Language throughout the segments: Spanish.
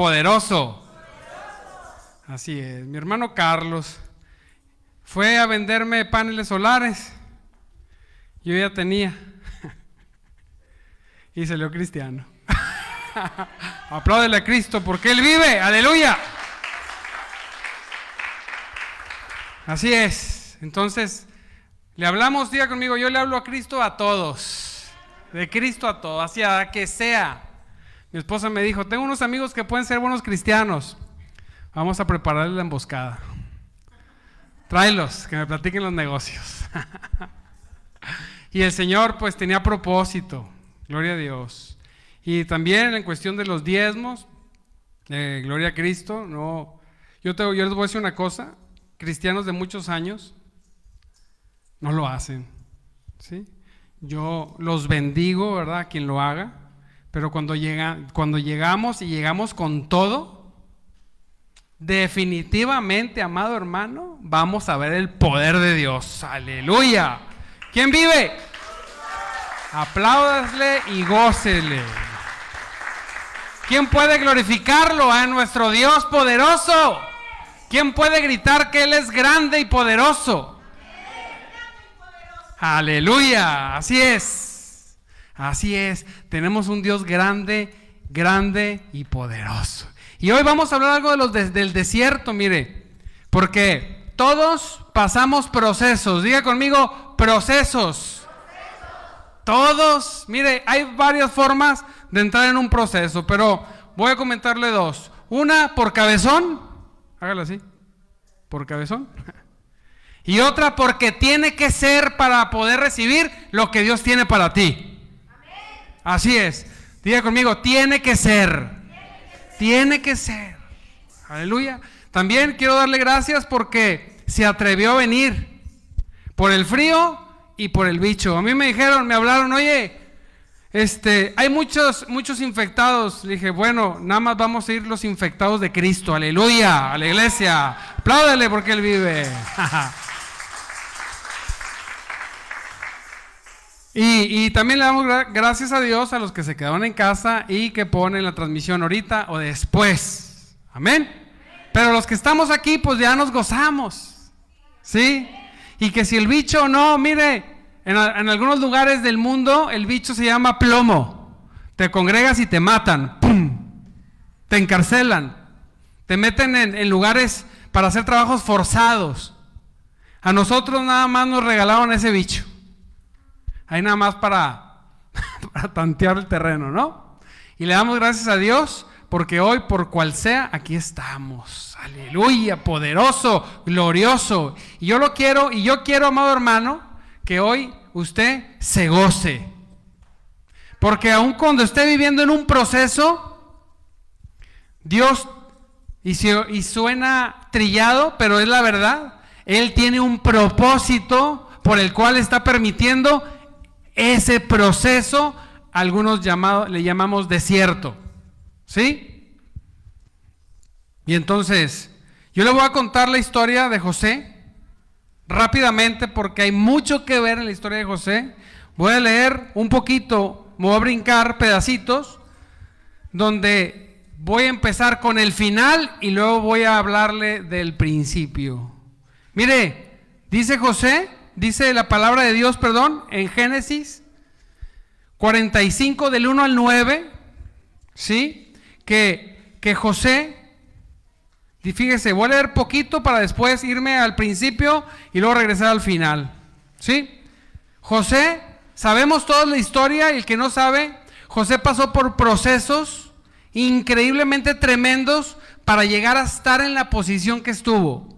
Poderoso. Así es. Mi hermano Carlos fue a venderme paneles solares. Yo ya tenía. y salió cristiano. Apláudele a Cristo porque Él vive. Aleluya. Así es. Entonces, le hablamos, diga conmigo, yo le hablo a Cristo a todos. De Cristo a todos, hacia que sea. Mi esposa me dijo, tengo unos amigos que pueden ser buenos cristianos. Vamos a prepararles la emboscada. Tráelos, que me platiquen los negocios. y el Señor pues tenía propósito. Gloria a Dios. Y también en cuestión de los diezmos, eh, gloria a Cristo, no, yo, te, yo les voy a decir una cosa, cristianos de muchos años no lo hacen, ¿sí? Yo los bendigo, ¿verdad? Quien lo haga, pero cuando, llega, cuando llegamos y llegamos con todo, definitivamente, amado hermano, vamos a ver el poder de Dios. Aleluya. ¿Quién vive? Apláudasle y gócele. ¿Quién puede glorificarlo a nuestro Dios poderoso? ¿Quién puede gritar que Él es grande y poderoso? Aleluya, así es. Así es. Tenemos un Dios grande, grande y poderoso. Y hoy vamos a hablar algo de los del desierto, mire. Porque todos pasamos procesos. Diga conmigo, procesos. Todos, mire, hay varias formas de entrar en un proceso, pero voy a comentarle dos. Una por cabezón, hágalo así, por cabezón. Y otra porque tiene que ser para poder recibir lo que Dios tiene para ti. Así es. Diga conmigo, tiene que ser. Tiene que ser. Aleluya. También quiero darle gracias porque se atrevió a venir por el frío y por el bicho. A mí me dijeron, me hablaron, oye, este, hay muchos, muchos infectados. Le dije, bueno, nada más vamos a ir los infectados de Cristo. Aleluya, a la iglesia. Apláudale porque Él vive. y, también le damos gracias a Dios a los que se quedaron en casa y que ponen la transmisión ahorita o después. Amén. Pero los que estamos aquí, pues ya nos gozamos. ¿Sí? Y que si el bicho no, mire, en, algunos lugares del mundo el bicho se llama plomo. Te congregas y te matan. Te encarcelan. Te meten en, lugares para hacer trabajos forzados. A nosotros nada más nos regalaron ese bicho. Ahí nada más para, tantear el terreno, ¿no? Y le damos gracias a Dios porque hoy, por cual sea, aquí estamos. Aleluya, poderoso, glorioso. Y yo lo quiero, y yo quiero, amado hermano, que hoy usted se goce. Porque aun cuando esté viviendo en un proceso, Dios, y suena trillado, pero es la verdad, Él tiene un propósito por el cual está permitiendo ese proceso, algunos llamado, le llamamos desierto. ¿Sí? Y entonces, yo le voy a contar la historia de José rápidamente porque hay mucho que ver en la historia de José. Voy a leer un poquito, me voy a brincar pedacitos donde voy a empezar con el final y luego voy a hablarle del principio. Mire, dice José, dice la palabra de Dios, perdón, en Génesis 45 del 1 al 9, ¿sí? Que, que José y fíjese, voy a leer poquito para después irme al principio y luego regresar al final. ¿Sí? José, sabemos toda la historia y el que no sabe, José pasó por procesos increíblemente tremendos para llegar a estar en la posición que estuvo.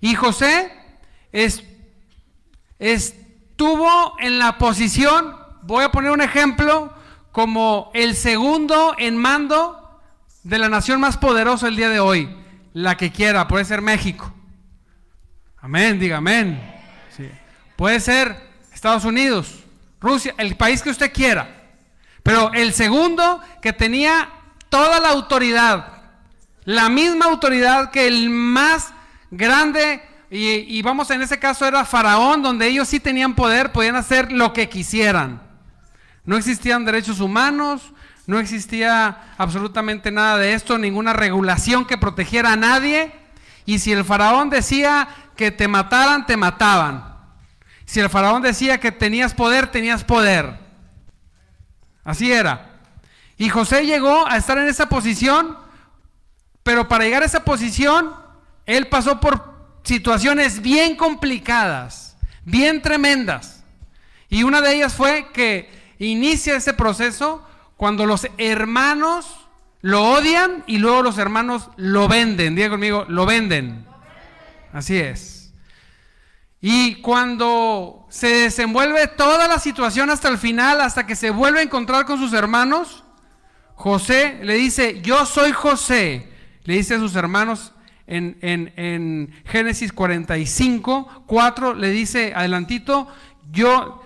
Y José es, estuvo en la posición, voy a poner un ejemplo, como el segundo en mando de la nación más poderosa el día de hoy la que quiera, puede ser México. Amén, diga amén. Puede ser Estados Unidos, Rusia, el país que usted quiera. Pero el segundo que tenía toda la autoridad, la misma autoridad que el más grande, y, vamos en ese caso era Faraón, donde ellos sí tenían poder, podían hacer lo que quisieran. No existían derechos humanos, No existía absolutamente nada de esto, ninguna regulación que protegiera a nadie. Y si el faraón decía que te mataran, te mataban. Si el faraón decía que tenías poder, tenías poder. Así era. Y José llegó a estar en esa posición, pero para llegar a esa posición, él pasó por situaciones bien complicadas, bien tremendas. Y una de ellas fue que inicia ese proceso cuando los hermanos lo odian y luego los hermanos lo venden. Diga conmigo, lo venden. Así es. Y cuando se desenvuelve toda la situación hasta el final, hasta que se vuelve a encontrar con sus hermanos, José le dice, yo soy José. Le dice a sus hermanos en, en Génesis 45, 4, le dice adelantito, yo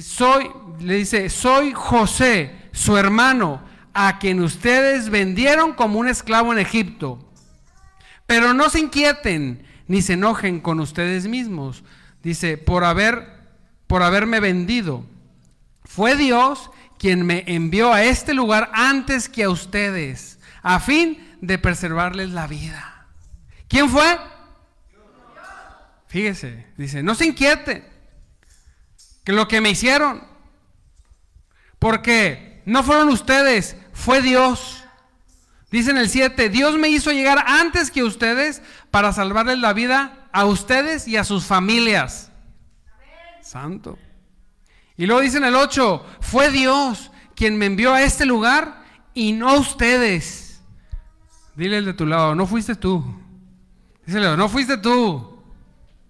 soy, le dice, soy José, su hermano, a quien ustedes vendieron como un esclavo en Egipto. Pero no se inquieten ni se enojen con ustedes mismos. Dice, por haber por haberme vendido. Fue Dios quien me envió a este lugar antes que a ustedes, a fin de preservarles la vida. ¿Quién fue? Fíjese, dice, no se inquieten que lo que me hicieron, porque no fueron ustedes, fue Dios. Dice en el 7, Dios me hizo llegar antes que ustedes para salvarles la vida a ustedes y a sus familias. Santo. Y luego dice en el 8, fue Dios quien me envió a este lugar y no ustedes. Dile el de tu lado, no fuiste tú. Díselo, no fuiste tú.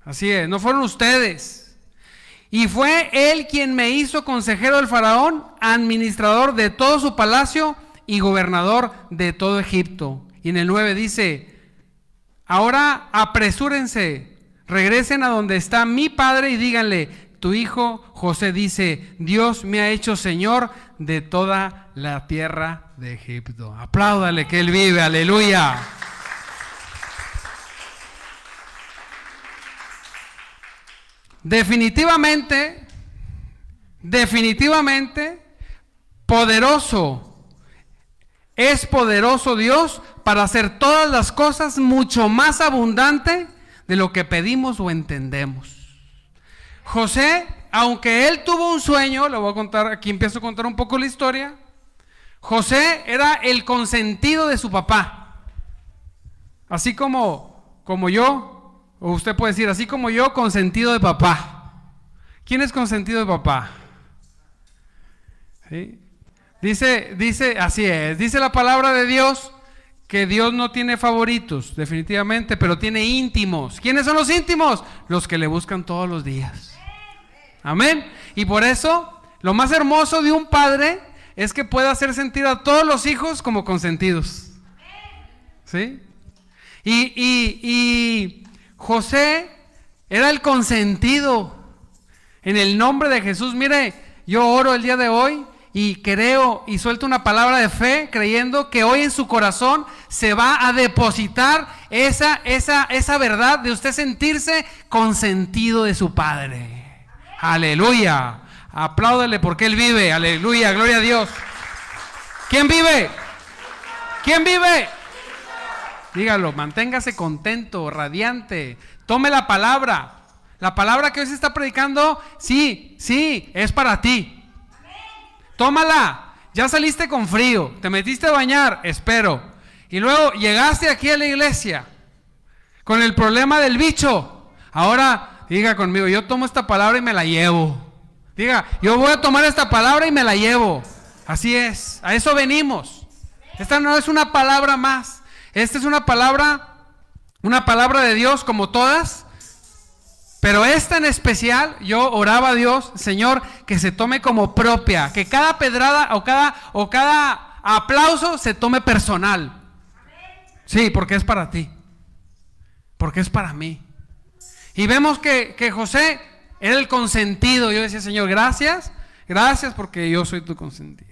Así es, no fueron ustedes. Y fue él quien me hizo consejero del faraón, administrador de todo su palacio y gobernador de todo Egipto. Y en el 9 dice, ahora apresúrense, regresen a donde está mi padre y díganle, tu hijo José dice, Dios me ha hecho Señor de toda la tierra de Egipto. Apláudale que Él vive, aleluya. Definitivamente, definitivamente, poderoso. Es poderoso Dios para hacer todas las cosas mucho más abundante de lo que pedimos o entendemos. José, aunque él tuvo un sueño, le voy a contar, aquí empiezo a contar un poco la historia. José era el consentido de su papá. Así como, como yo, o usted puede decir, así como yo, consentido de papá. ¿Quién es consentido de papá? Dice, dice, así es, dice la palabra de Dios que Dios no tiene favoritos, definitivamente, pero tiene íntimos. ¿Quiénes son los íntimos? Los que le buscan todos los días. Amén. Y por eso, lo más hermoso de un padre es que pueda hacer sentir a todos los hijos como consentidos. ¿Sí? Y, y, y José era el consentido. En el nombre de Jesús, mire, yo oro el día de hoy y creo y suelto una palabra de fe creyendo que hoy en su corazón se va a depositar esa, esa, esa verdad de usted sentirse consentido de su Padre. Aleluya. Apláudele porque Él vive. Aleluya. Gloria a Dios. ¿Quién vive? ¿Quién vive? Dígalo, manténgase contento, radiante. Tome la palabra. La palabra que hoy se está predicando, sí, sí, es para ti. Tómala. Ya saliste con frío, te metiste a bañar, espero. Y luego llegaste aquí a la iglesia con el problema del bicho. Ahora, diga conmigo, yo tomo esta palabra y me la llevo. Diga, yo voy a tomar esta palabra y me la llevo. Así es, a eso venimos. Esta no es una palabra más. Esta es una palabra, una palabra de Dios como todas, pero esta en especial, yo oraba a Dios, Señor, que se tome como propia, que cada pedrada o cada, o cada aplauso se tome personal. Sí, porque es para ti, porque es para mí. Y vemos que, que José era el consentido. Yo decía, Señor, gracias, gracias porque yo soy tu consentido.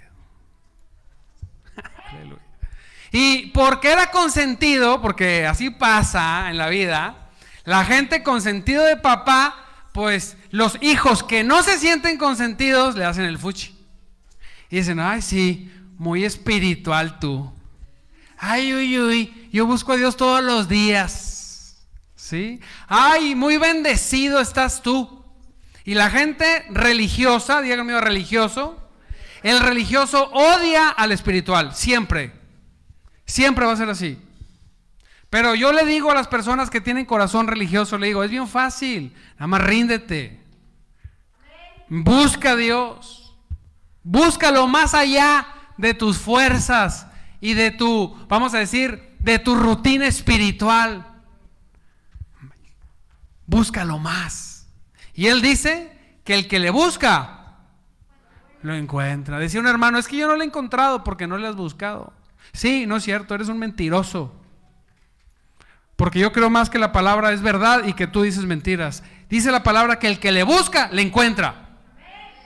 Y porque era consentido, porque así pasa en la vida, la gente consentido de papá, pues los hijos que no se sienten consentidos le hacen el fuchi. Y dicen, ay, sí, muy espiritual tú. Ay, uy, uy, yo busco a Dios todos los días. ¿Sí? Ay, muy bendecido estás tú. Y la gente religiosa, diga conmigo religioso, el religioso odia al espiritual, siempre. Siempre va a ser así. Pero yo le digo a las personas que tienen corazón religioso, le digo, es bien fácil, nada más ríndete. Busca a Dios. Búscalo más allá de tus fuerzas y de tu, vamos a decir, de tu rutina espiritual. Búscalo más. Y él dice que el que le busca, lo encuentra. Decía un hermano, es que yo no lo he encontrado porque no le has buscado. Sí, no es cierto, eres un mentiroso. Porque yo creo más que la palabra es verdad y que tú dices mentiras. Dice la palabra que el que le busca, le encuentra.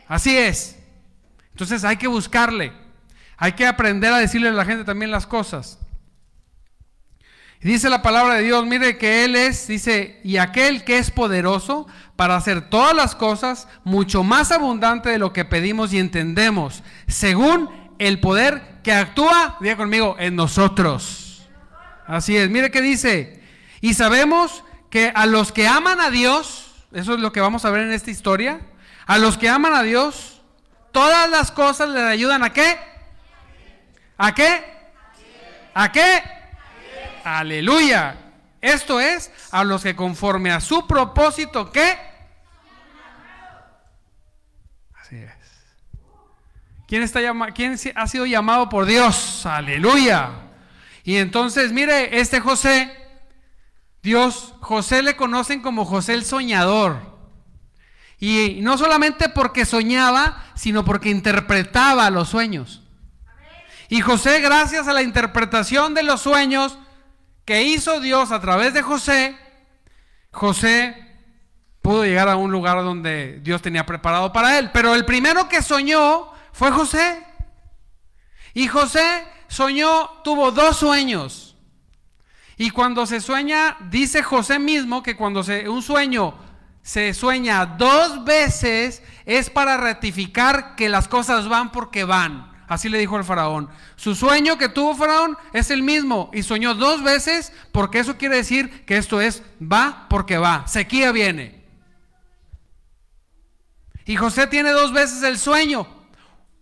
Así es. Entonces hay que buscarle. Hay que aprender a decirle a la gente también las cosas. Dice la palabra de Dios, mire que Él es, dice, y aquel que es poderoso para hacer todas las cosas mucho más abundante de lo que pedimos y entendemos, según el poder que actúa, diga conmigo, en nosotros. Así es, mire que dice, y sabemos que a los que aman a Dios, eso es lo que vamos a ver en esta historia, a los que aman a Dios, todas las cosas les ayudan a qué? ¿A qué? ¿A qué? Aleluya. Esto es a los que conforme a su propósito, ¿qué? Así es. ¿Quién, está ¿Quién ha sido llamado por Dios? Aleluya. Y entonces, mire, este José Dios, José le conocen como José el soñador. Y no solamente porque soñaba, sino porque interpretaba los sueños. Y José, gracias a la interpretación de los sueños que hizo Dios a través de José, José pudo llegar a un lugar donde Dios tenía preparado para él. Pero el primero que soñó fue José. Y José soñó, tuvo dos sueños. Y cuando se sueña, dice José mismo que cuando se, un sueño se sueña dos veces es para ratificar que las cosas van porque van. Así le dijo el faraón. Su sueño que tuvo faraón es el mismo y soñó dos veces porque eso quiere decir que esto es va porque va. Sequía viene. Y José tiene dos veces el sueño.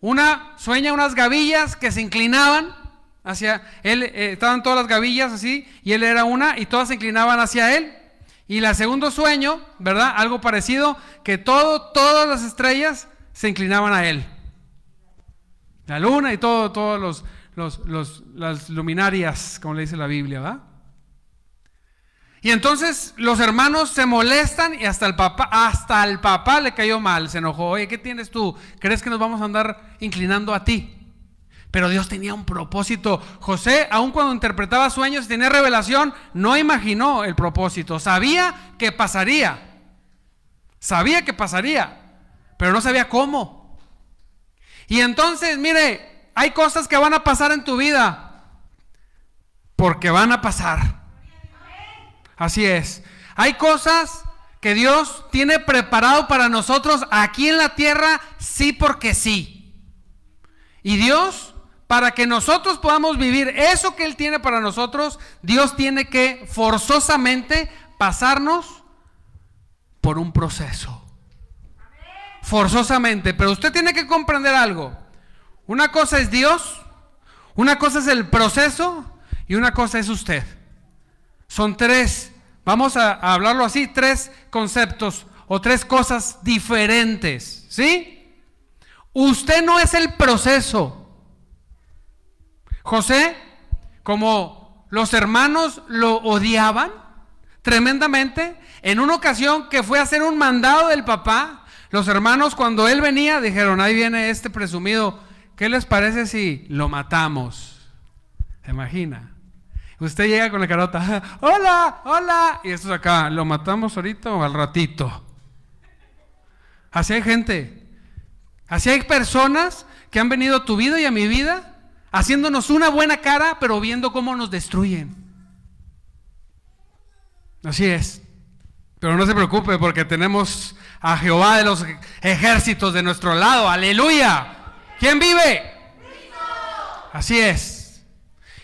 Una sueña unas gavillas que se inclinaban hacia él, eh, estaban todas las gavillas así, y él era una, y todas se inclinaban hacia él. Y la segundo sueño, ¿verdad? Algo parecido, que todo, todas las estrellas se inclinaban a él. La luna y todo, todos los, los, las luminarias, como le dice la Biblia, ¿verdad? Y entonces los hermanos se molestan y hasta el papá, hasta el papá le cayó mal, se enojó. Oye, ¿qué tienes tú? ¿Crees que nos vamos a andar inclinando a ti? Pero Dios tenía un propósito. José, aun cuando interpretaba sueños y tenía revelación, no imaginó el propósito. Sabía que pasaría. Sabía que pasaría, pero no sabía cómo. Y entonces, mire, hay cosas que van a pasar en tu vida porque van a pasar. Así es. Hay cosas que Dios tiene preparado para nosotros aquí en la tierra, sí porque sí. Y Dios para que nosotros podamos vivir eso que Él tiene para nosotros, Dios tiene que forzosamente pasarnos por un proceso. Forzosamente. Pero usted tiene que comprender algo. Una cosa es Dios, una cosa es el proceso y una cosa es usted. Son tres, vamos a, hablarlo así, tres conceptos o tres cosas diferentes. ¿Sí? Usted no es el proceso. José, como los hermanos lo odiaban tremendamente, en una ocasión que fue a hacer un mandado del papá, los hermanos cuando él venía dijeron, ahí viene este presumido, ¿qué les parece si lo matamos? ¿Se imagina? Usted llega con la carota, hola, hola, y esto es acá, ¿lo matamos ahorita o al ratito? Así hay gente, así hay personas que han venido a tu vida y a mi vida haciéndonos una buena cara, pero viendo cómo nos destruyen. Así es. Pero no se preocupe porque tenemos a Jehová de los ejércitos de nuestro lado. Aleluya. ¿Quién vive? Así es.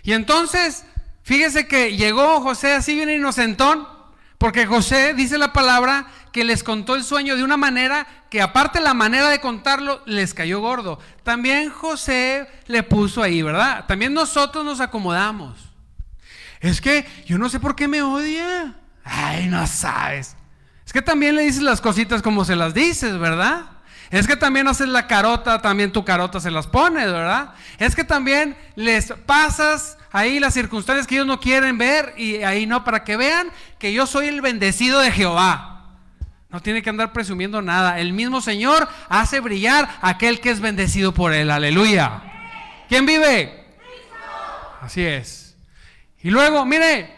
Y entonces, fíjese que llegó José así bien inocentón, porque José dice la palabra que les contó el sueño de una manera que aparte la manera de contarlo les cayó gordo. También José le puso ahí, ¿verdad? También nosotros nos acomodamos. Es que yo no sé por qué me odia. Ay, no sabes. Es que también le dices las cositas como se las dices, ¿verdad? Es que también haces la carota, también tu carota se las pones, ¿verdad? Es que también les pasas ahí las circunstancias que ellos no quieren ver y ahí no, para que vean que yo soy el bendecido de Jehová. No tiene que andar presumiendo nada. El mismo Señor hace brillar aquel que es bendecido por él. Aleluya. ¿Quién vive? Así es. Y luego, mire,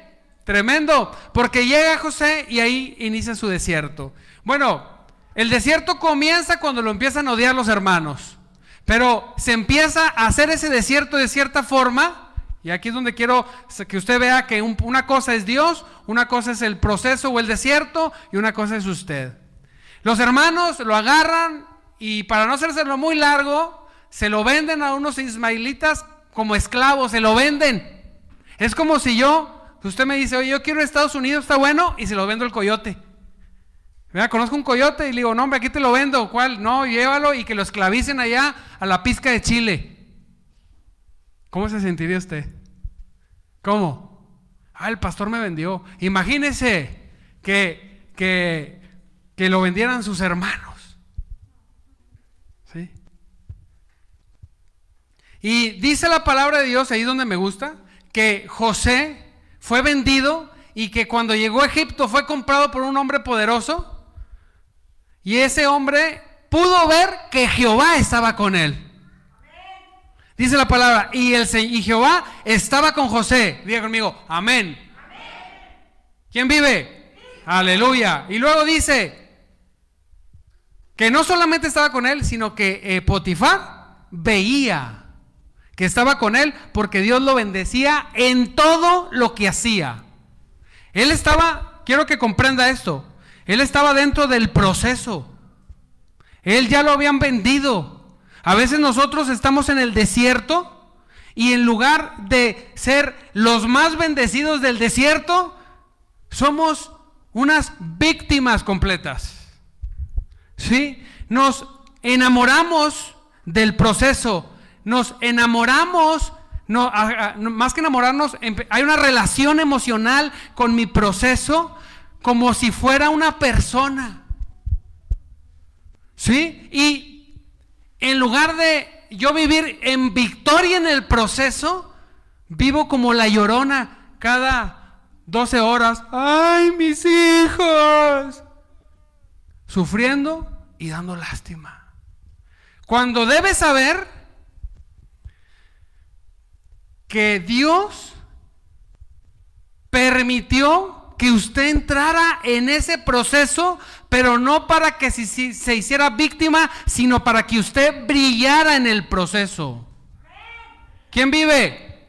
tremendo, porque llega José y ahí inicia su desierto. Bueno, el desierto comienza cuando lo empiezan a odiar los hermanos, pero se empieza a hacer ese desierto de cierta forma, y aquí es donde quiero que usted vea que una cosa es Dios, una cosa es el proceso o el desierto, y una cosa es usted. Los hermanos lo agarran y para no hacérselo muy largo, se lo venden a unos ismaelitas como esclavos, se lo venden. Es como si yo, usted me dice, oye, yo quiero Estados Unidos, está bueno, y se lo vendo el coyote. Mira, conozco un coyote y le digo, no, hombre, aquí te lo vendo. ¿Cuál? No, llévalo y que lo esclavicen allá a la pizca de Chile. ¿Cómo se sentiría usted? ¿Cómo? Ah, el pastor me vendió. Imagínese que, que, que lo vendieran sus hermanos. ¿Sí? Y dice la palabra de Dios, ahí donde me gusta, que José fue vendido y que cuando llegó a Egipto fue comprado por un hombre poderoso y ese hombre pudo ver que Jehová estaba con él. Dice la palabra, y, el, y Jehová estaba con José. Diga conmigo, amén. ¿Quién vive? Aleluya. Y luego dice que no solamente estaba con él, sino que eh, Potifar veía que estaba con él porque Dios lo bendecía en todo lo que hacía. Él estaba, quiero que comprenda esto, él estaba dentro del proceso. Él ya lo habían vendido. A veces nosotros estamos en el desierto y en lugar de ser los más bendecidos del desierto, somos unas víctimas completas. ¿Sí? Nos enamoramos del proceso, nos enamoramos, no, más que enamorarnos, hay una relación emocional con mi proceso como si fuera una persona. ¿Sí? Y en lugar de yo vivir en victoria en el proceso, vivo como la llorona cada 12 horas. ¡Ay, mis hijos! Sufriendo y dando lástima. Cuando debes saber que Dios permitió que usted entrara en ese proceso, pero no para que se hiciera víctima, sino para que usted brillara en el proceso. ¿Quién vive?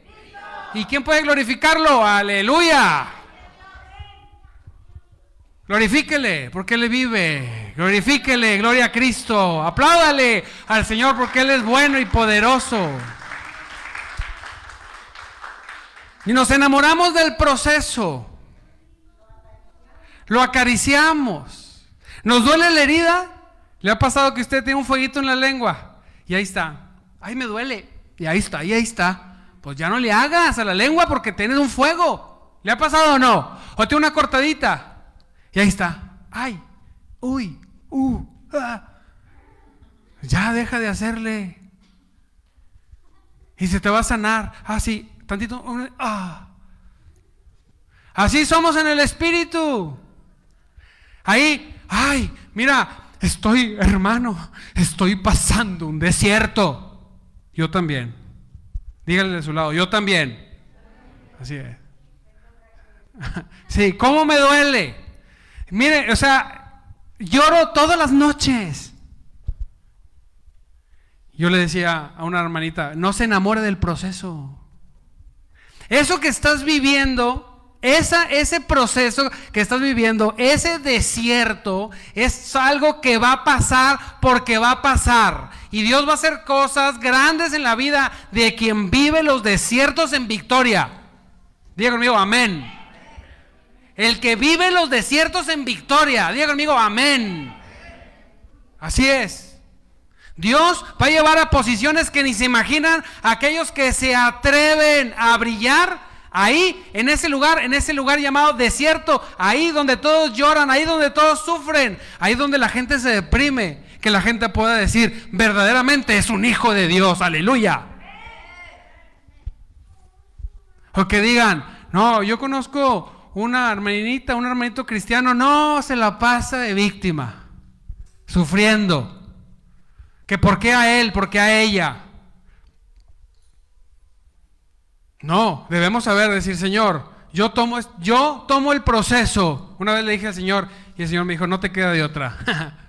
¿Y quién puede glorificarlo? Aleluya. Glorifíquele porque Él vive. Glorifíquele, gloria a Cristo. Apláudale al Señor porque Él es bueno y poderoso. Y nos enamoramos del proceso. Lo acariciamos. ¿Nos duele la herida? ¿Le ha pasado que usted tiene un fueguito en la lengua? Y ahí está. Ahí me duele. Y ahí está, y ahí está. Pues ya no le hagas a la lengua porque tienes un fuego. ¿Le ha pasado o no? O tiene una cortadita. Y ahí está. Ay, uy, uh, ah. Ya deja de hacerle. Y se te va a sanar. Ah, tantito. Ah. Así somos en el espíritu. Ahí, ay, mira, estoy, hermano, estoy pasando un desierto. Yo también. Dígale de su lado, yo también. Así es. Sí, ¿cómo me duele? Mire, o sea, lloro todas las noches. Yo le decía a una hermanita, no se enamore del proceso. Eso que estás viviendo esa, ese proceso que estás viviendo, ese desierto, es algo que va a pasar porque va a pasar. Y Dios va a hacer cosas grandes en la vida de quien vive los desiertos en victoria. Diga conmigo, amén. El que vive los desiertos en victoria. Diga conmigo, amén. Así es. Dios va a llevar a posiciones que ni se imaginan aquellos que se atreven a brillar Ahí, en ese lugar, en ese lugar llamado desierto, ahí donde todos lloran, ahí donde todos sufren, ahí donde la gente se deprime, que la gente pueda decir, verdaderamente es un hijo de Dios, aleluya. O que digan, no, yo conozco una hermanita, un hermanito cristiano, no, se la pasa de víctima, sufriendo. Que por qué a él, por qué a ella. No, debemos saber decir, Señor, yo tomo, yo tomo el proceso. Una vez le dije al Señor y el Señor me dijo, no te queda de otra.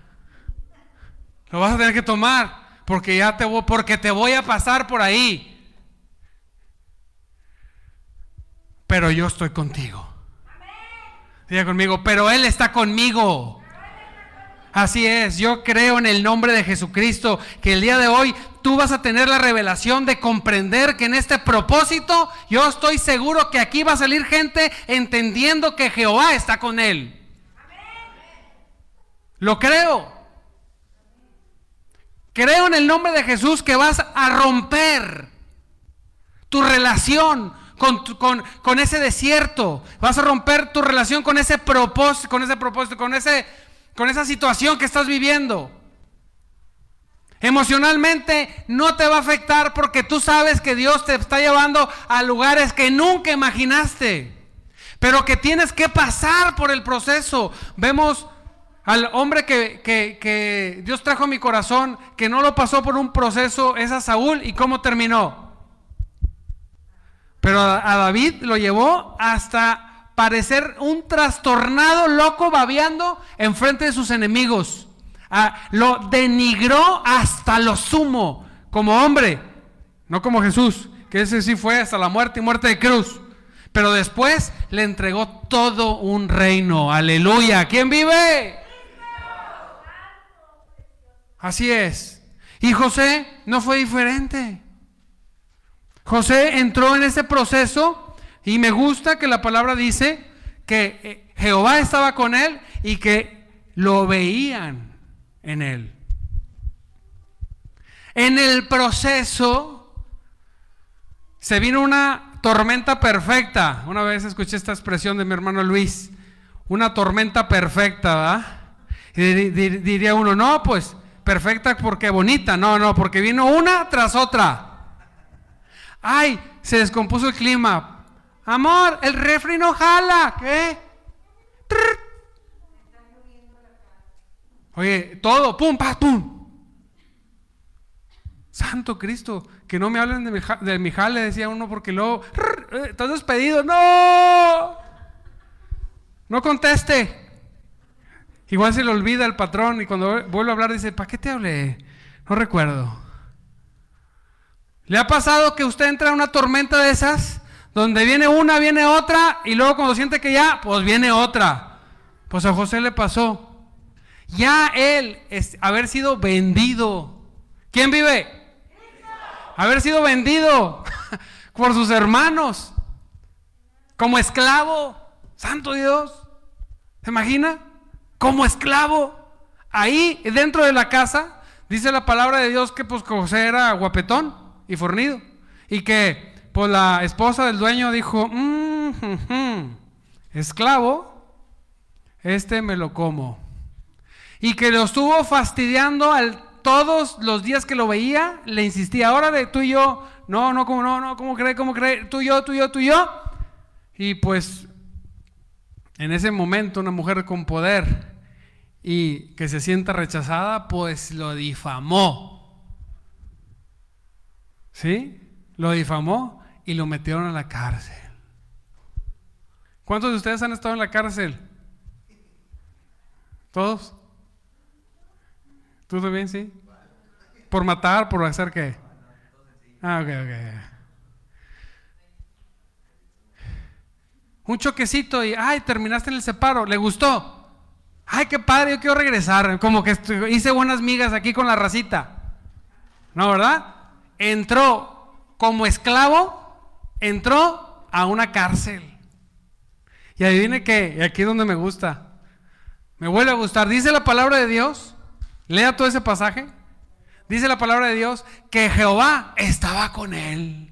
Lo vas a tener que tomar porque ya te voy, porque te voy a pasar por ahí. Pero yo estoy contigo. Diga conmigo, pero Él está conmigo. Así es, yo creo en el nombre de Jesucristo que el día de hoy tú vas a tener la revelación de comprender que en este propósito yo estoy seguro que aquí va a salir gente entendiendo que Jehová está con él. Lo creo. Creo en el nombre de Jesús que vas a romper tu relación con, con, ese desierto. Vas a romper tu relación con ese propósito, con ese propósito, con ese con esa situación que estás viviendo. Emocionalmente no te va a afectar porque tú sabes que Dios te está llevando a lugares que nunca imaginaste, pero que tienes que pasar por el proceso. Vemos al hombre que, que, Dios trajo a mi corazón, que no lo pasó por un proceso, es a Saúl y cómo terminó. Pero a David lo llevó hasta parecer un trastornado loco babeando enfrente de sus enemigos. Ah, lo denigró hasta lo sumo como hombre, no como Jesús, que ese sí fue hasta la muerte y muerte de cruz. Pero después le entregó todo un reino. Aleluya. ¿Quién vive? Así es. Y José no fue diferente. José entró en ese proceso y me gusta que la palabra dice que eh, Jehová estaba con él y que lo veían en él. En el proceso se vino una tormenta perfecta. Una vez escuché esta expresión de mi hermano Luis, una tormenta perfecta, ¿verdad? Y diría uno, no, pues perfecta porque bonita, no, no, porque vino una tras otra. Ay, se descompuso el clima, Amor, el refri no jala. ¿Qué? Oye, todo, pum, pa, pum. Santo Cristo, que no me hablen de mi, de jale, decía uno, porque luego, eh, estás despedido. No, no conteste. Igual se le olvida el patrón y cuando vuelve a hablar dice, ¿para qué te hablé? No recuerdo. ¿Le ha pasado que usted entra en una tormenta de esas donde viene una, viene otra, y luego cuando siente que ya, pues viene otra. Pues a José le pasó. Ya él, es, haber sido vendido. ¿Quién vive? Haber sido vendido por sus hermanos. Como esclavo. Santo Dios. ¿Se imagina? Como esclavo. Ahí, dentro de la casa, dice la palabra de Dios que pues José era guapetón y fornido. Y que pues la esposa del dueño dijo, mm, esclavo, este me lo como. Y que lo estuvo fastidiando al, todos los días que lo veía, le insistía, ahora de tú y yo, no, no, como no, no, ¿cómo cree, cómo cree? Tú y yo, tú y yo, tú y yo. Y pues en ese momento una mujer con poder y que se sienta rechazada, pues lo difamó. ¿Sí? Lo difamó y lo metieron a la cárcel. ¿Cuántos de ustedes han estado en la cárcel? ¿Todos? ¿Tú también, sí? ¿Por matar? ¿Por hacer qué? Ah, ok, ok. un choquecito y, ay, terminaste en el separo, ¿le gustó? Ay, qué padre, yo quiero regresar. Como que hice buenas migas aquí con la racita. ¿No, verdad? Entró como esclavo, entró a una cárcel. Y adivine qué, y aquí es donde me gusta. Me vuelve a gustar. Dice la palabra de Dios, lea todo ese pasaje. Dice la palabra de Dios que Jehová estaba con él.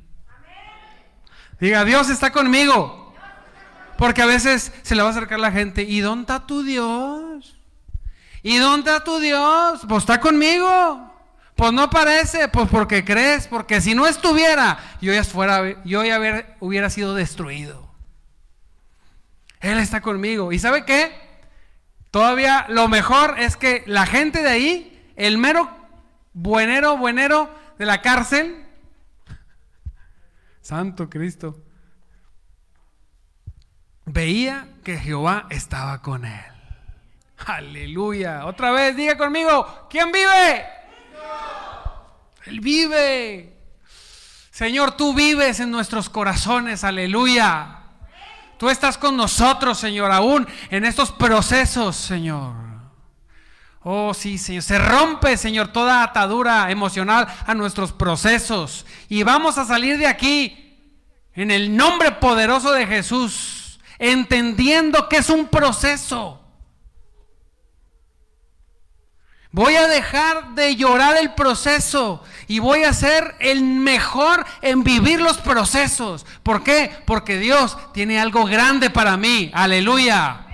Diga, Dios está conmigo. Porque a veces se le va a acercar la gente, ¿y dónde está tu Dios? ¿Y dónde está tu Dios? Pues está conmigo. Pues no parece, pues porque crees, porque si no estuviera, yo ya fuera, yo ya hubiera sido destruido. Él está conmigo. ¿Y sabe qué? Todavía lo mejor es que la gente de ahí, el mero buenero, buenero de la cárcel, Santo Cristo, veía que Jehová estaba con él. Aleluya. Otra vez, diga conmigo, ¿quién vive? Él vive. Señor, tú vives en nuestros corazones. Aleluya. Tú estás con nosotros, Señor, aún en estos procesos, Señor. Oh, sí, Señor. Se rompe, Señor, toda atadura emocional a nuestros procesos. Y vamos a salir de aquí en el nombre poderoso de Jesús entendiendo que es un proceso. Voy a dejar de llorar el proceso y voy a ser el mejor en vivir los procesos. ¿Por qué? Porque Dios tiene algo grande para mí. Aleluya.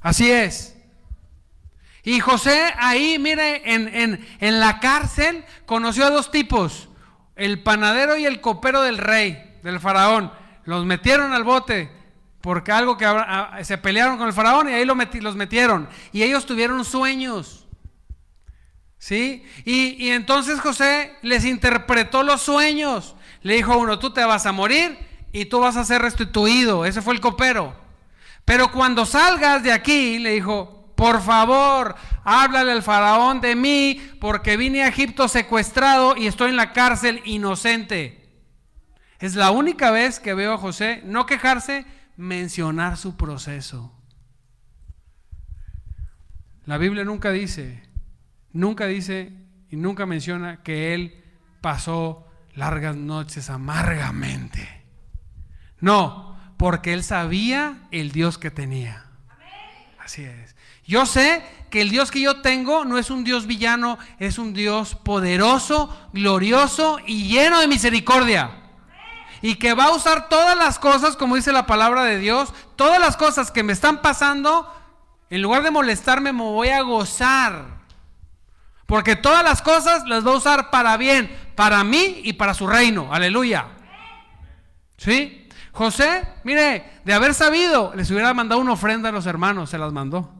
Así es. Y José ahí, mire, en, en, en la cárcel conoció a dos tipos, el panadero y el copero del rey, del faraón. Los metieron al bote porque algo que ah, se pelearon con el faraón y ahí los metieron. Y ellos tuvieron sueños. ¿Sí? Y, y, entonces José les interpretó los sueños. Le dijo a uno, tú te vas a morir y tú vas a ser restituido. Ese fue el copero. Pero cuando salgas de aquí, le dijo, por favor, háblale al faraón de mí, porque vine a Egipto secuestrado y estoy en la cárcel inocente. Es la única vez que veo a José no quejarse, mencionar su proceso. La Biblia nunca dice, nunca dice y nunca menciona que él pasó largas noches amargamente. No, porque él sabía el Dios que tenía. Así es. Yo sé que el Dios que yo tengo no es un Dios villano, es un Dios poderoso, glorioso y lleno de misericordia y que va a usar todas las cosas, como dice la palabra de Dios, todas las cosas que me están pasando, en lugar de molestarme, me voy a gozar. Porque todas las cosas las va a usar para bien, para mí y para su reino. Aleluya. ¿Sí? José, mire, de haber sabido, les hubiera mandado una ofrenda a los hermanos, se las mandó.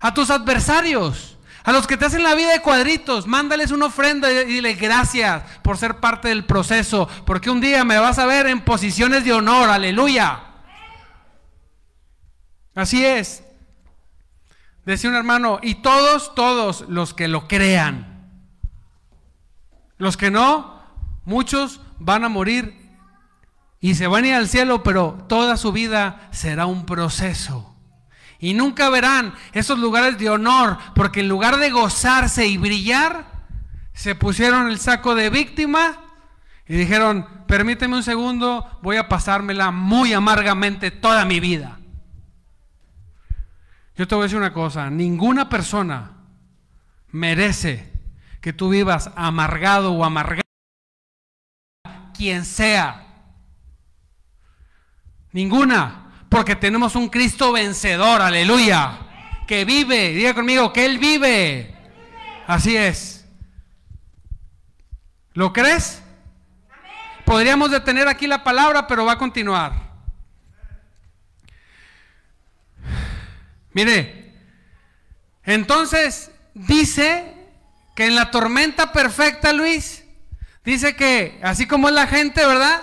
A tus adversarios, a los que te hacen la vida de cuadritos, mándales una ofrenda y dile gracias por ser parte del proceso, porque un día me vas a ver en posiciones de honor, aleluya. Así es. Decía un hermano, y todos, todos los que lo crean, los que no, muchos van a morir y se van a ir al cielo, pero toda su vida será un proceso. Y nunca verán esos lugares de honor, porque en lugar de gozarse y brillar, se pusieron el saco de víctima y dijeron, permíteme un segundo, voy a pasármela muy amargamente toda mi vida. Yo te voy a decir una cosa, ninguna persona merece que tú vivas amargado o amargado, quien sea. Ninguna porque tenemos un Cristo vencedor, aleluya, que vive, diga conmigo, que Él vive. Así es. ¿Lo crees? Podríamos detener aquí la palabra, pero va a continuar. Mire, entonces dice que en la tormenta perfecta, Luis, dice que así como es la gente, ¿verdad?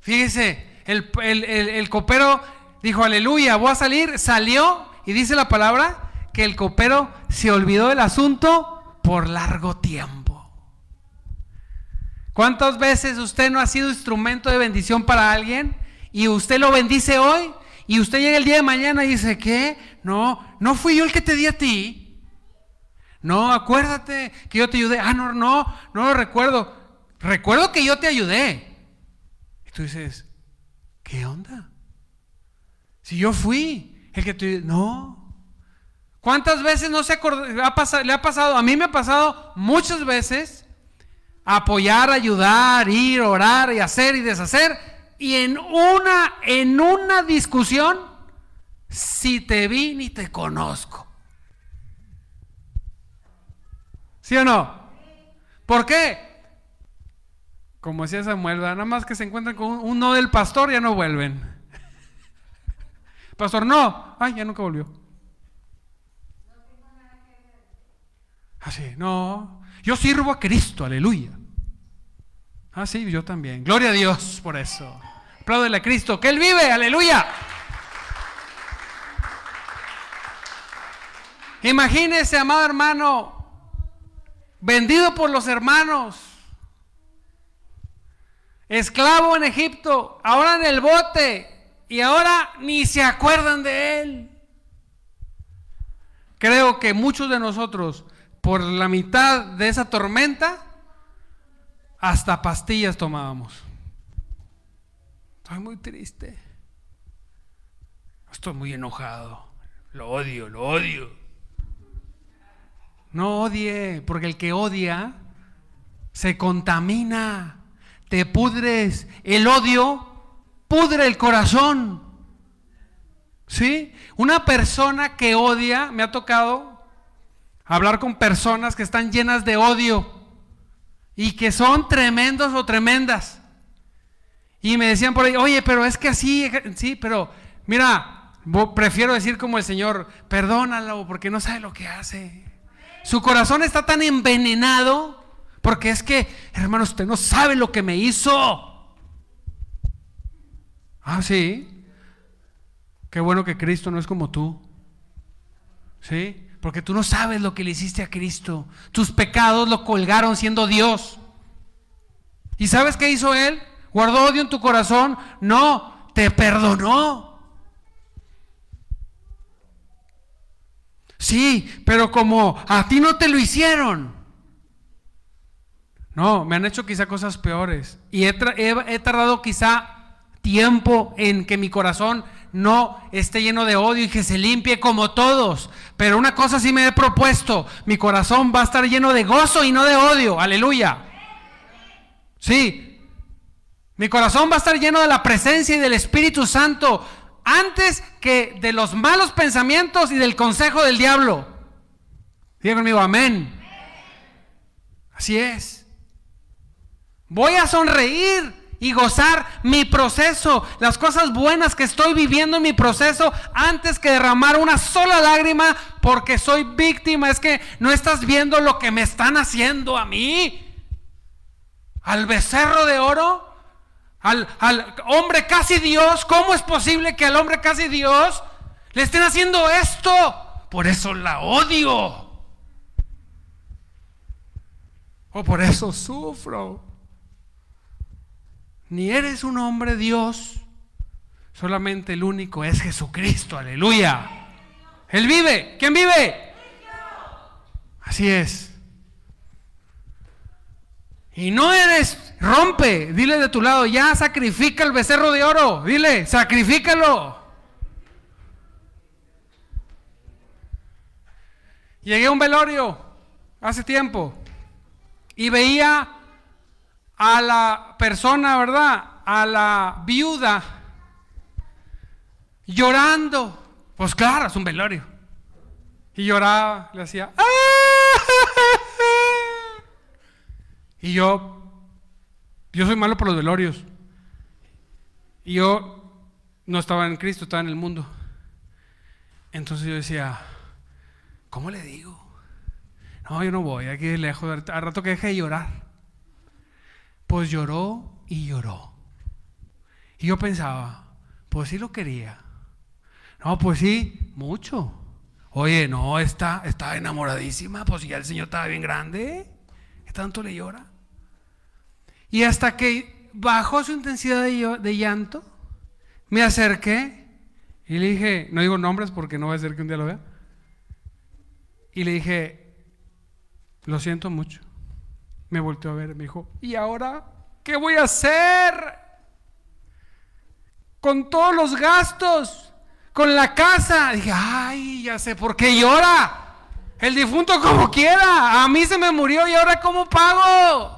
Fíjese, el, el copero dijo, aleluya, voy a salir, salió y dice la palabra que el copero se olvidó del asunto por largo tiempo. ¿Cuántas veces usted no ha sido instrumento de bendición para alguien y usted lo bendice hoy y usted llega el día de mañana y dice, ¿qué? No, no fui yo el que te di a ti. No, acuérdate que yo te ayudé. Ah, no, no, no lo recuerdo. Recuerdo que yo te ayudé. Y tú dices, ¿qué onda? Si yo fui el que te... No. ¿Cuántas veces no se ha le ha pasado? A mí me ha pasado muchas veces apoyar, ayudar, ir, orar y hacer y deshacer. Y en una, en una discusión, si te vi ni te conozco. ¿Sí o no? ¿Por qué? Como decía Samuel, nada más que se encuentran con un no del pastor, ya no vuelven. Pastor, no. Ay, ya nunca volvió. Así, no. Yo sirvo a Cristo, aleluya. Ah, sí, yo también. Gloria a Dios por eso. Apláudele a Cristo, que Él vive, aleluya. Imagínese, amado hermano, vendido por los hermanos, esclavo en Egipto, ahora en el bote, y ahora ni se acuerdan de él. Creo que muchos de nosotros, por la mitad de esa tormenta, hasta pastillas tomábamos. Estoy muy triste. Estoy muy enojado. Lo odio, lo odio. No odie, porque el que odia se contamina, te pudres. El odio pudre el corazón. ¿Sí? Una persona que odia, me ha tocado hablar con personas que están llenas de odio y que son tremendos o tremendas. Y me decían por ahí, oye, pero es que así, sí, pero mira, prefiero decir como el Señor, perdónalo porque no sabe lo que hace. Su corazón está tan envenenado porque es que, hermano, usted no sabe lo que me hizo. Ah, sí. Qué bueno que Cristo no es como tú. ¿Sí? Porque tú no sabes lo que le hiciste a Cristo. Tus pecados lo colgaron siendo Dios. ¿Y sabes qué hizo Él? ¿Guardó odio en tu corazón? No, te perdonó. Sí, pero como a ti no te lo hicieron. No, me han hecho quizá cosas peores. Y he, he tardado quizá tiempo en que mi corazón no esté lleno de odio y que se limpie como todos. Pero una cosa sí me he propuesto, mi corazón va a estar lleno de gozo y no de odio. Aleluya. Sí. Mi corazón va a estar lleno de la presencia y del Espíritu Santo antes que de los malos pensamientos y del consejo del diablo. Diga conmigo, amén. Así es. Voy a sonreír y gozar mi proceso, las cosas buenas que estoy viviendo en mi proceso antes que derramar una sola lágrima porque soy víctima. Es que no estás viendo lo que me están haciendo a mí. Al becerro de oro, al, al hombre casi Dios. ¿Cómo es posible que al hombre casi Dios le estén haciendo esto? Por eso la odio. O por eso sufro. Ni eres un hombre Dios, solamente el único es Jesucristo, aleluya. Él vive, ¿quién vive? Así es. Y no eres, rompe, dile de tu lado, ya sacrifica el becerro de oro, dile, sacrifícalo. Llegué a un velorio hace tiempo y veía a la persona, ¿verdad? A la viuda llorando. Pues claro, es un velorio. Y lloraba, le hacía. Ah". Y yo, yo soy malo por los velorios. Y yo no estaba en Cristo, estaba en el mundo. Entonces yo decía, ¿cómo le digo? No, yo no voy, aquí lejos, al rato que deje de llorar. Pues lloró y lloró. Y yo pensaba, pues sí lo quería. No, pues sí, mucho. Oye, no, está, está enamoradísima, pues ya el Señor estaba bien grande. ¿Qué tanto le llora? Y hasta que bajó su intensidad de, de llanto, me acerqué y le dije, no digo nombres porque no va a ser que un día lo vea. Y le dije, lo siento mucho. Me volteó a ver, me dijo, ¿y ahora qué voy a hacer? Con todos los gastos, con la casa. dije, ay, ya sé por qué llora. El difunto como quiera. A mí se me murió y ahora cómo pago.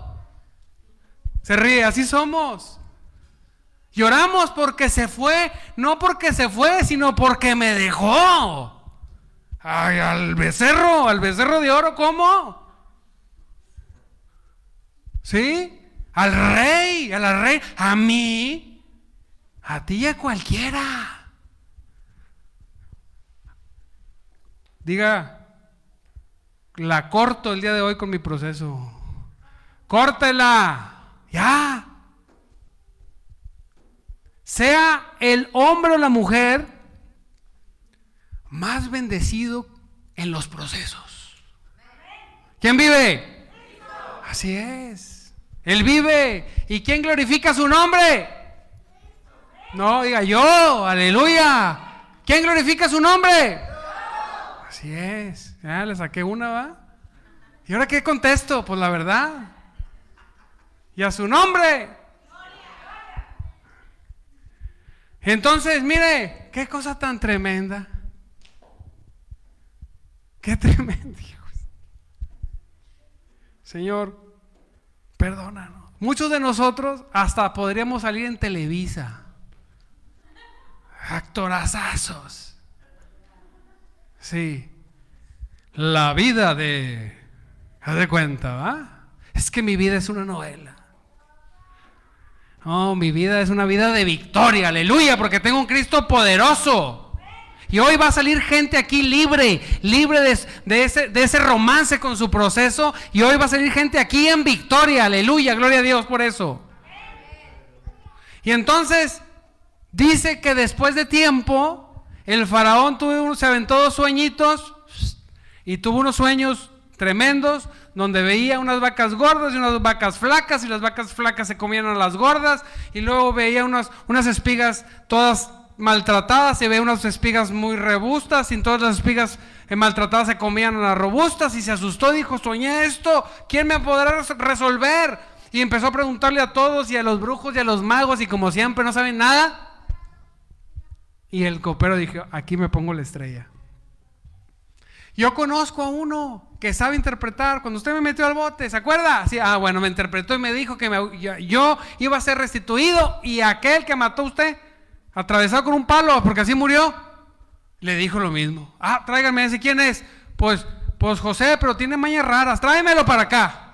Se ríe, así somos. Lloramos porque se fue, no porque se fue, sino porque me dejó. Ay, al becerro, al becerro de oro, ¿cómo? ¿Sí? Al rey, a la rey, a mí, a ti y a cualquiera. Diga, la corto el día de hoy con mi proceso. Córtela, ya. Sea el hombre o la mujer más bendecido en los procesos. ¿Quién vive? Así es. Él vive. ¿Y quién glorifica su nombre? No, diga yo, aleluya. ¿Quién glorifica su nombre? Así es. Ya le saqué una, ¿va? ¿Y ahora qué contesto? Pues la verdad. Y a su nombre. Entonces, mire, qué cosa tan tremenda. Qué tremendo, Señor, perdónanos. Muchos de nosotros hasta podríamos salir en Televisa. Actorazazos. Sí. La vida de. Haz de cuenta, ¿va? Es que mi vida es una novela. No, mi vida es una vida de victoria, aleluya, porque tengo un Cristo poderoso. Y hoy va a salir gente aquí libre, libre de, ese, romance con su proceso. Y hoy va a salir gente aquí en victoria, aleluya, gloria a Dios por eso. Y entonces dice que después de tiempo, el faraón tuvo, se aventó dos sueñitos y tuvo unos sueños tremendos donde veía unas vacas gordas y unas vacas flacas y las vacas flacas se comían a las gordas y luego veía unas, unas espigas todas maltratadas y veía unas espigas muy robustas y todas las espigas eh, maltratadas se comían a las robustas y se asustó, dijo, soñé esto, ¿quién me podrá resolver? Y empezó a preguntarle a todos y a los brujos y a los magos y como siempre no saben nada. Y el copero dijo, aquí me pongo la estrella. Yo conozco a uno que sabe interpretar. Cuando usted me metió al bote, ¿se acuerda? Sí, ah, bueno, me interpretó y me dijo que yo, iba a ser restituido y aquel que mató a usted, atravesado con un palo, porque así murió, le dijo lo mismo. Ah, tráiganme ese, ¿quién es? Pues, pues José, pero tiene mañas raras, tráemelo para acá.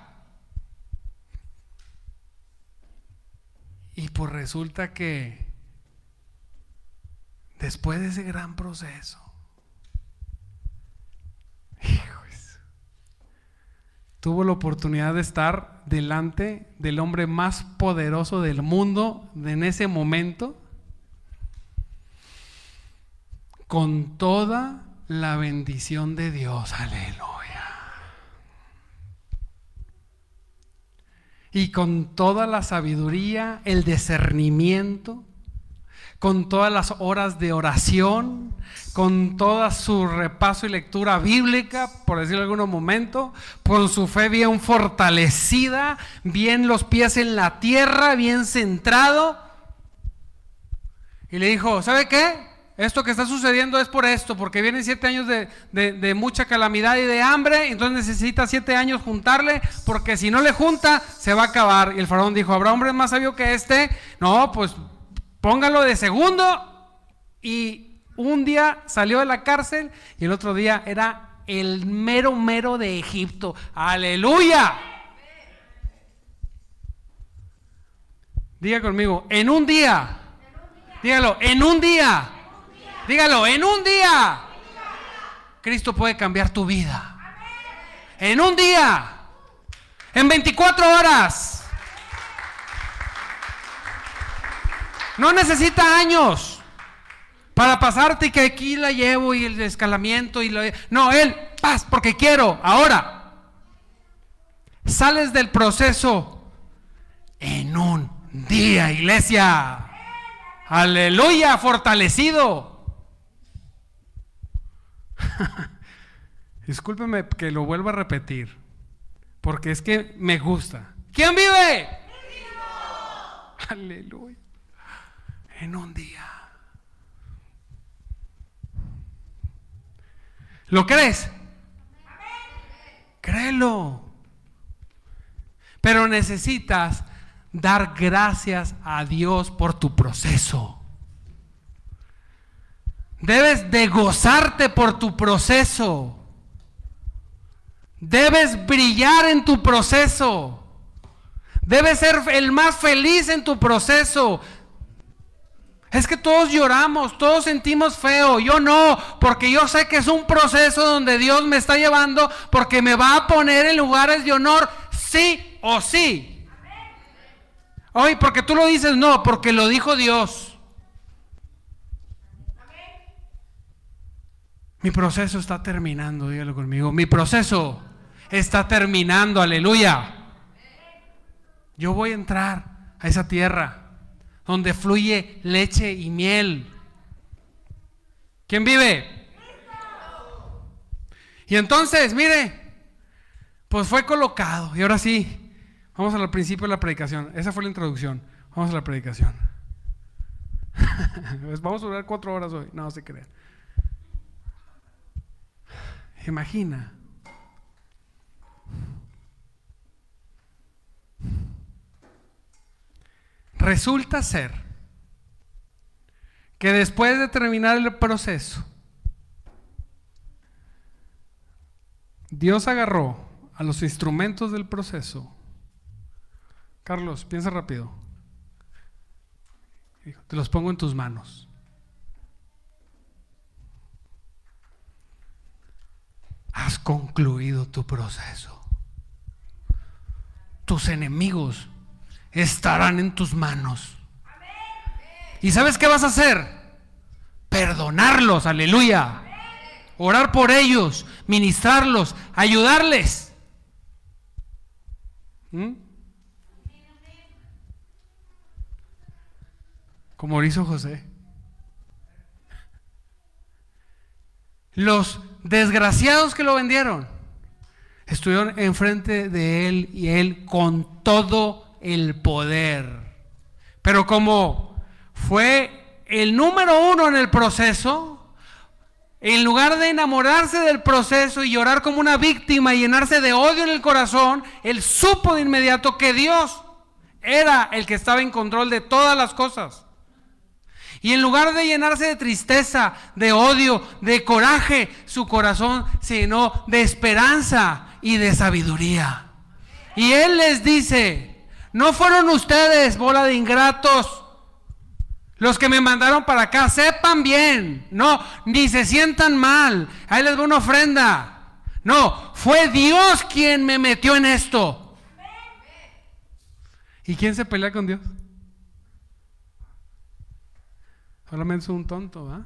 Y pues resulta que después de ese gran proceso, tuvo la oportunidad de estar delante del hombre más poderoso del mundo en ese momento, con toda la bendición de Dios, aleluya. Y con toda la sabiduría, el discernimiento, con todas las horas de oración, con toda su repaso y lectura bíblica, por decirlo en algún momento, con su fe bien fortalecida, bien los pies en la tierra, bien centrado. Y le dijo, ¿sabe qué? Esto que está sucediendo es por esto, porque vienen siete años de, de, mucha calamidad y de hambre, entonces necesita siete años juntarle, porque si no le junta, se va a acabar. Y el faraón dijo, ¿habrá hombre más sabio que este? No, pues póngalo de segundo y un día salió de la cárcel y el otro día era el mero mero de Egipto. Aleluya. Diga conmigo, en un día. Dígalo, en un día. Dígalo, en un día. Cristo puede cambiar tu vida. En un día. En 24 horas. No necesita años para pasarte que aquí la llevo y el escalamiento y lo... No, él, paz, porque quiero, ahora. Sales del proceso en un día, iglesia. Aleluya, fortalecido. Discúlpeme que lo vuelva a repetir, porque es que me gusta. ¿Quién vive? Aleluya. En un día. ¿Lo crees? Créelo. Pero necesitas dar gracias a Dios por tu proceso. Debes de gozarte por tu proceso. Debes brillar en tu proceso. Debes ser el más feliz en tu proceso. Es que todos lloramos, todos sentimos feo. Yo no, porque yo sé que es un proceso donde Dios me está llevando porque me va a poner en lugares de honor, sí o sí. Hoy, porque tú lo dices, no, porque lo dijo Dios. Mi proceso está terminando, dígalo conmigo. Mi proceso está terminando, aleluya. Yo voy a entrar a esa tierra donde fluye leche y miel. ¿Quién vive? Y entonces, mire, pues fue colocado. Y ahora sí, Vamos al principio de la predicación. Esa fue la introducción. Vamos a la predicación. Pues vamos a durar cuatro horas hoy. No se crean. Imagina. Resulta ser que después de terminar el proceso, Dios agarró a los instrumentos del proceso Carlos, piensa rápido. Te los pongo en tus manos. Has concluido tu proceso. Tus enemigos estarán en tus manos. ¿Y sabes qué vas a hacer? Perdonarlos, aleluya. Orar por ellos, ministrarlos, ayudarles. ¿Mm? como lo hizo José. Los desgraciados que lo vendieron estuvieron enfrente de él y él con todo el poder. Pero como fue el número uno en el proceso, en lugar de enamorarse del proceso y llorar como una víctima y llenarse de odio en el corazón, él supo de inmediato que Dios era el que estaba en control de todas las cosas. Y en lugar de llenarse de tristeza, de odio, de coraje, su corazón se de esperanza y de sabiduría. Y Él les dice, no fueron ustedes, bola de ingratos, los que me mandaron para acá, sepan bien, no, ni se sientan mal, ahí les voy una ofrenda. No, fue Dios quien me metió en esto. ¿Y quién se pelea con Dios? Solamente es un tonto, ¿va?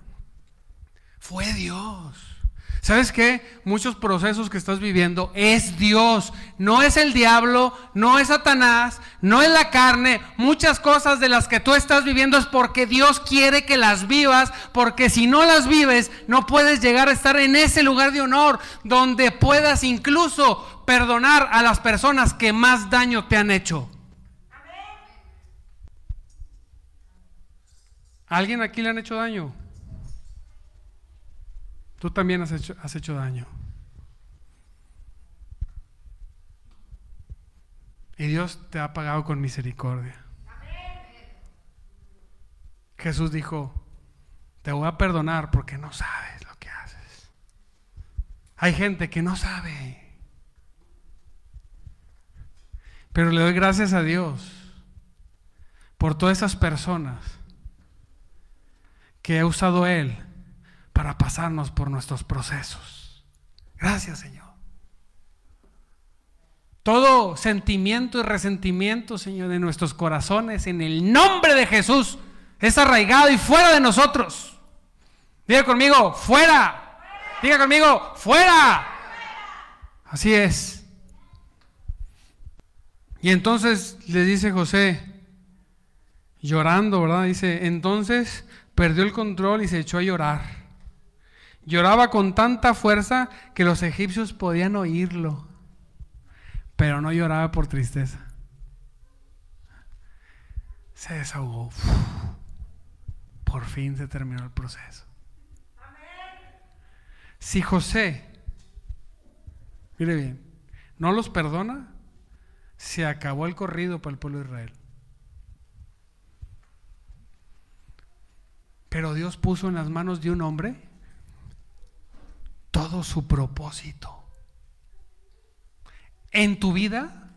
Fue Dios. ¿Sabes qué? Muchos procesos que estás viviendo es Dios, no es el diablo, no es Satanás, no es la carne. Muchas cosas de las que tú estás viviendo es porque Dios quiere que las vivas, porque si no las vives, no puedes llegar a estar en ese lugar de honor donde puedas incluso perdonar a las personas que más daño te han hecho. Alguien aquí le han hecho daño? Tú también has hecho, has hecho daño. Y Dios te ha pagado con misericordia. Jesús dijo, te voy a perdonar porque no sabes lo que haces. Hay gente que no sabe. Pero le doy gracias a Dios por todas esas personas que ha usado Él para pasarnos por nuestros procesos. Gracias, Señor. Todo sentimiento y resentimiento, Señor, de nuestros corazones, en el nombre de Jesús, es arraigado y fuera de nosotros. Diga conmigo, fuera. Diga conmigo, fuera. Así es. Y entonces le dice José, llorando, ¿verdad? Dice, entonces perdió el control y se echó a llorar. Lloraba con tanta fuerza que los egipcios podían oírlo, pero no lloraba por tristeza. Se desahogó. Por fin se terminó el proceso. Si José, mire bien, no los perdona, se acabó el corrido para el pueblo de Israel. Pero Dios puso en las manos de un hombre todo su propósito. En tu vida,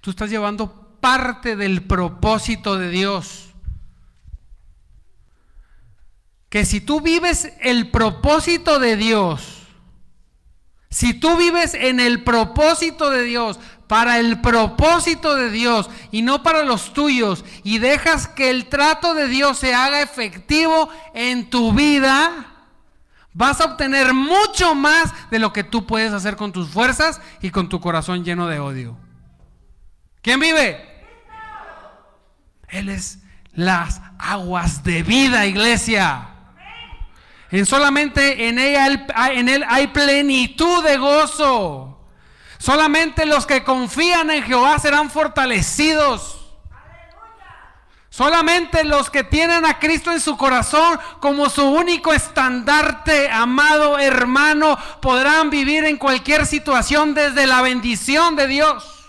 tú estás llevando parte del propósito de Dios. Que si tú vives el propósito de Dios, si tú vives en el propósito de Dios, para el propósito de Dios y no para los tuyos y dejas que el trato de Dios se haga efectivo en tu vida, vas a obtener mucho más de lo que tú puedes hacer con tus fuerzas y con tu corazón lleno de odio. ¿Quién vive? Él es las aguas de vida, iglesia. En solamente en ella en él hay plenitud de gozo. Solamente los que confían en Jehová serán fortalecidos. Solamente los que tienen a Cristo en su corazón como su único estandarte, amado hermano, podrán vivir en cualquier situación desde la bendición de Dios.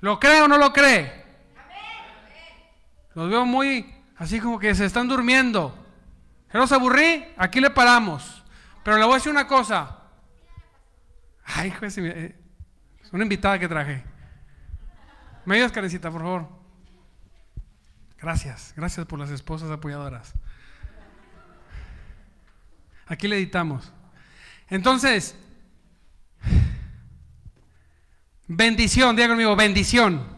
¿Lo cree o no lo cree? Los veo muy así como que se están durmiendo. ¿Se los aburrí? Aquí le paramos. Pero le voy a decir una cosa. Ay, juez, eh, una invitada que traje. ¿Me ayudas, Carecita, por favor? Gracias, gracias por las esposas apoyadoras. Aquí le editamos. Entonces, bendición, diga conmigo, bendición.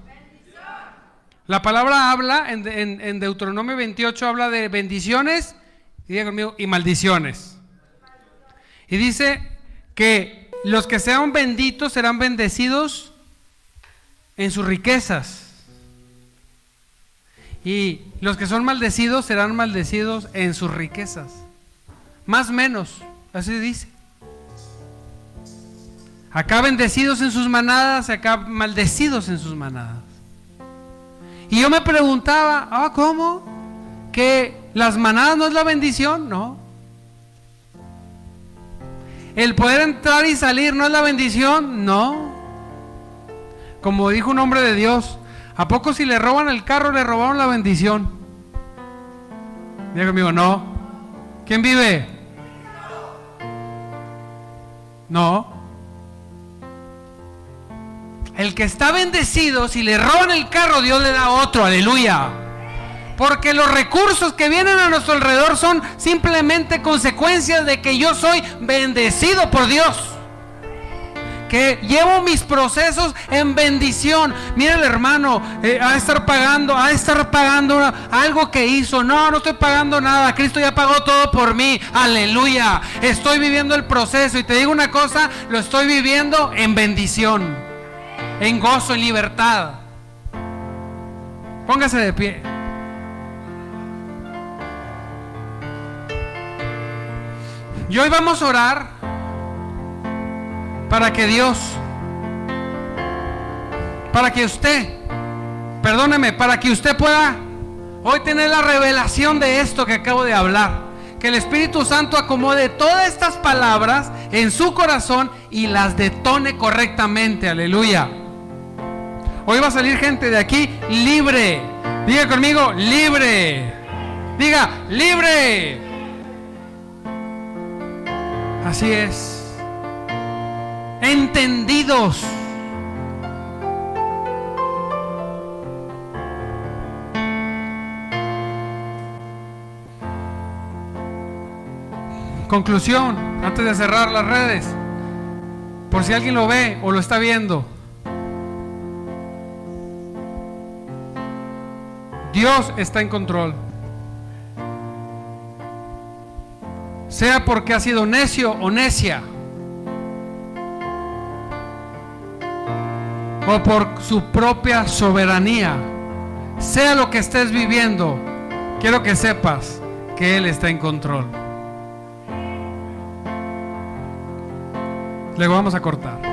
La palabra habla, en, en, Deuteronomio 28 habla de bendiciones, diga conmigo, y maldiciones. Y dice que los que sean benditos serán bendecidos en sus riquezas. Y los que son maldecidos serán maldecidos en sus riquezas. Más menos, así dice. Acá bendecidos en sus manadas, acá maldecidos en sus manadas. Y yo me preguntaba, ah, ¿cómo? ¿Que las manadas no es la bendición? No. ¿El poder entrar y salir no es la bendición? No. Como dijo un hombre de Dios, ¿a poco si le roban el carro le robaron la bendición? Diga conmigo, no. ¿Quién vive? No. El que está bendecido, si le roban el carro, Dios le da otro, aleluya. Porque los recursos que vienen a nuestro alrededor son simplemente consecuencias de que yo soy bendecido por Dios. Que llevo mis procesos en bendición. Mira el hermano, eh, a estar pagando, a estar pagando algo que hizo. No, no estoy pagando nada. Cristo ya pagó todo por mí. Aleluya. Estoy viviendo el proceso. Y te digo una cosa, lo estoy viviendo en bendición. En gozo, en libertad. Póngase de pie. Y hoy vamos a orar para que Dios, para que usted, perdóneme, para que usted pueda hoy tener la revelación de esto que acabo de hablar. Que el Espíritu Santo acomode todas estas palabras en su corazón y las detone correctamente. Aleluya. Hoy va a salir gente de aquí libre. Diga conmigo, libre. Diga, libre. Así es. Entendidos. Conclusión, antes de cerrar las redes, por si alguien lo ve o lo está viendo. Dios está en control. Sea porque ha sido necio o necia, o por su propia soberanía, sea lo que estés viviendo, quiero que sepas que Él está en control. Luego vamos a cortar.